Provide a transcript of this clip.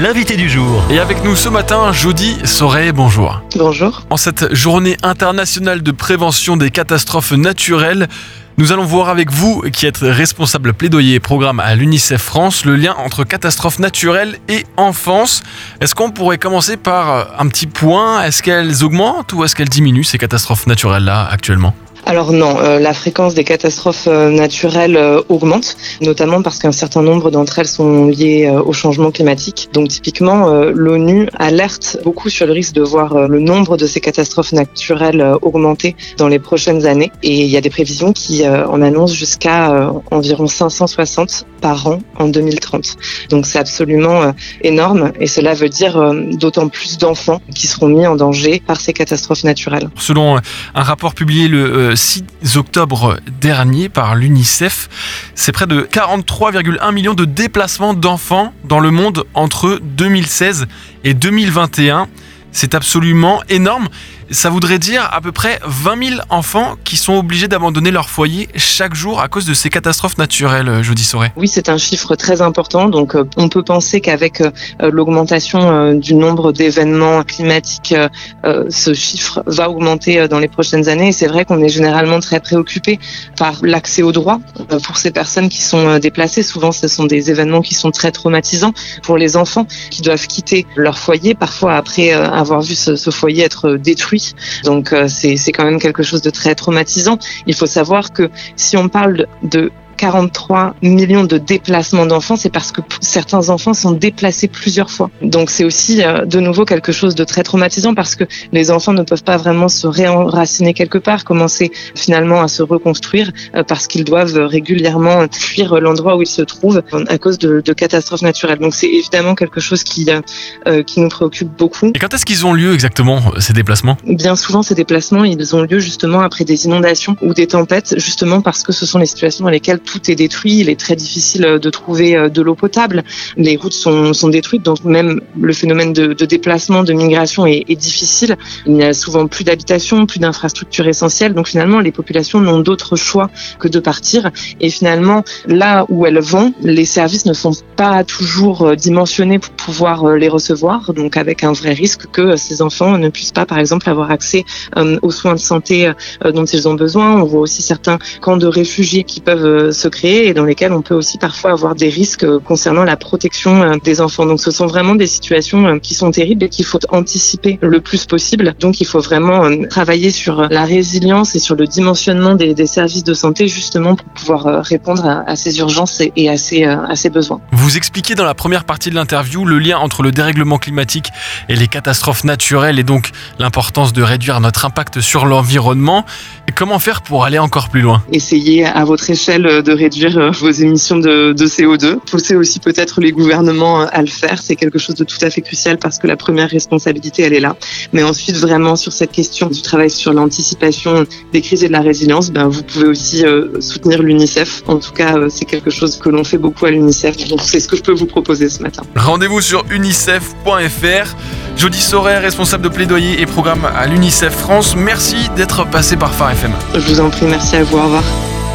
l'invité du jour. Et avec nous ce matin, Jody Soré, bonjour. Bonjour. En cette journée internationale de prévention des catastrophes naturelles, nous allons voir avec vous, qui êtes responsable plaidoyer et programme à l'UNICEF France, le lien entre catastrophes naturelles et enfance. Est-ce qu'on pourrait commencer par un petit point? Est-ce qu'elles augmentent ou est-ce qu'elles diminuent ces catastrophes naturelles-là actuellement? Alors non, euh, la fréquence des catastrophes euh, naturelles euh, augmente, notamment parce qu'un certain nombre d'entre elles sont liées au changement climatique. Donc typiquement, l'ONU alerte beaucoup sur le risque de voir le nombre de ces catastrophes naturelles augmenter dans les prochaines années. Et il y a des prévisions qui en annoncent jusqu'à environ 560 par an en 2030. Donc c'est absolument énorme et cela veut dire d'autant plus d'enfants qui seront mis en danger par ces catastrophes naturelles. Selon un rapport publié le 6 octobre dernier par l'UNICEF. C'est près de 43,1 millions de déplacements d'enfants dans le monde entre 2016 et 2021. C'est absolument énorme. Ça voudrait dire à peu près 20 000 enfants qui sont obligés d'abandonner leur foyer chaque jour à cause de ces catastrophes naturelles, euh, Jody Sauret. Oui, c'est un chiffre très important. Donc, euh, on peut penser qu'avec euh, l'augmentation du nombre d'événements climatiques, ce chiffre va augmenter dans les prochaines années. Et c'est vrai qu'on est généralement très préoccupé par l'accès aux droits pour ces personnes qui sont déplacées. Souvent, ce sont des événements qui sont très traumatisants pour les enfants qui doivent quitter leur foyer, parfois après avoir vu ce, foyer être détruit donc euh, c'est quand même quelque chose de très traumatisant. Il faut savoir que si on parle de 43 millions de déplacements d'enfants, c'est parce que certains enfants sont déplacés plusieurs fois. Donc c'est aussi euh, de nouveau quelque chose de très traumatisant parce que les enfants ne peuvent pas vraiment se réenraciner quelque part, commencer finalement à se reconstruire euh, parce qu'ils doivent régulièrement fuir l'endroit où ils se trouvent à cause de, de catastrophes naturelles. Donc c'est évidemment quelque chose qui, euh, qui nous préoccupe beaucoup. Et quand est-ce qu'ils ont lieu exactement ces déplacements? Bien souvent ces déplacements, ils ont lieu justement après des inondations ou des tempêtes, justement parce que ce sont les situations dans lesquelles tout est détruit, il est très difficile euh, de trouver euh, de l'eau potable, les routes sont, sont détruites, donc même le phénomène de, déplacement, de migration est, est, difficile. Il n'y a souvent plus d'habitation, plus d'infrastructures essentielles, donc finalement les populations n'ont d'autre choix que de partir. Et finalement, là où elles vont, les services ne sont pas toujours euh, dimensionnés pour pouvoir les recevoir, donc avec un vrai risque que ces enfants ne puissent pas, par exemple, avoir accès aux soins de santé dont ils ont besoin. On voit aussi certains camps de réfugiés qui peuvent se créer et dans lesquels on peut aussi parfois avoir des risques concernant la protection euh, des enfants. Donc ce sont vraiment des situations euh, qui sont terribles et qu'il faut anticiper le plus possible. Donc il faut vraiment euh, travailler sur la résilience et sur le dimensionnement des, des services de santé justement pour pouvoir répondre à, à ces urgences et à ces, à ces besoins. Vous expliquez dans la première partie de l'interview le lien entre le dérèglement climatique et les catastrophes naturelles et donc l'importance de réduire notre impact sur l'environnement. Comment faire pour aller encore plus loin? Essayez à votre échelle de réduire euh, vos émissions de, de CO2. Pousser aussi peut-être les gouvernements euh, à le faire. C'est quelque chose de tout à fait crucial parce que la première responsabilité, elle est là. Mais ensuite, vraiment sur cette question du travail sur l'anticipation des crises et de la résilience, ben, vous pouvez aussi euh, soutenir l'UNICEF. En tout cas, c'est quelque chose que l'on fait beaucoup à l'UNICEF. Donc c'est ce que je peux vous proposer ce matin. Rendez-vous sur unicef.fr. Jody Sorer, responsable de plaidoyer et programme à l'UNICEF France. Merci d'être passé par Phare FM. Je vous en prie, merci à vous. Au revoir.